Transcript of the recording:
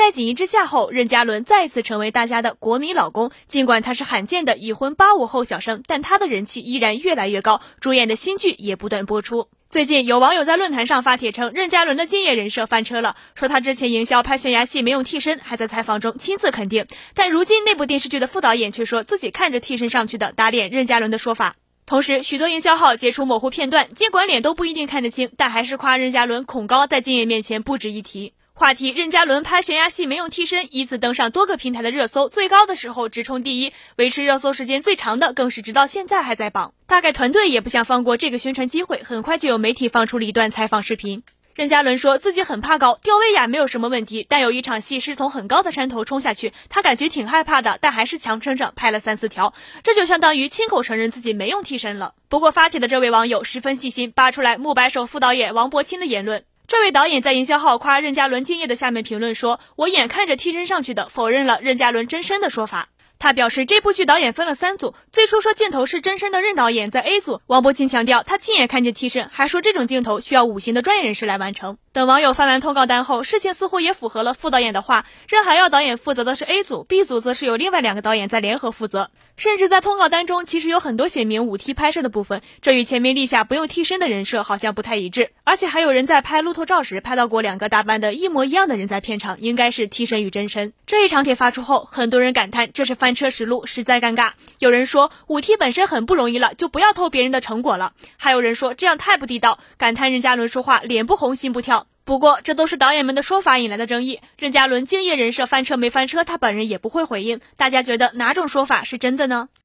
在锦衣之下后，任嘉伦再次成为大家的国民老公。尽管他是罕见的已婚八五后小生，但他的人气依然越来越高，主演的新剧也不断播出。最近有网友在论坛上发帖称，任嘉伦的敬业人设翻车了，说他之前营销拍悬崖戏没用替身，还在采访中亲自肯定。但如今那部电视剧的副导演却说自己看着替身上去的，打脸任嘉伦的说法。同时，许多营销号截出模糊片段，尽管脸都不一定看得清，但还是夸任嘉伦恐高在敬业面前不值一提。话题任嘉伦拍悬崖戏没用替身，以此登上多个平台的热搜，最高的时候直冲第一，维持热搜时间最长的更是直到现在还在榜。大概团队也不想放过这个宣传机会，很快就有媒体放出了一段采访视频。任嘉伦说自己很怕高，吊威亚没有什么问题，但有一场戏是从很高的山头冲下去，他感觉挺害怕的，但还是强撑着拍了三四条，这就相当于亲口承认自己没用替身了。不过发帖的这位网友十分细心，扒出来木白手副导演王柏青的言论。这位导演在营销号夸任嘉伦敬业的下面评论说：“我眼看着替身上去的，否认了任嘉伦真身的说法。”他表示，这部剧导演分了三组，最初说镜头是真身的任导演在 A 组，王柏青强调他亲眼看见替身，还说这种镜头需要五行的专业人士来完成。等网友翻完通告单后，事情似乎也符合了副导演的话，任海耀导演负责的是 A 组，B 组则是由另外两个导演在联合负责。甚至在通告单中，其实有很多写明五 T 拍摄的部分，这与前面立下不用替身的人设好像不太一致。而且还有人在拍路透照时拍到过两个打扮的一模一样的人在片场，应该是替身与真身。这一长帖发出后，很多人感叹这是翻翻车实录，实在尴尬。有人说五 T 本身很不容易了，就不要偷别人的成果了。还有人说这样太不地道，感叹任嘉伦说话脸不红心不跳。不过这都是导演们的说法引来的争议。任嘉伦敬业人设翻车没翻车，他本人也不会回应。大家觉得哪种说法是真的呢？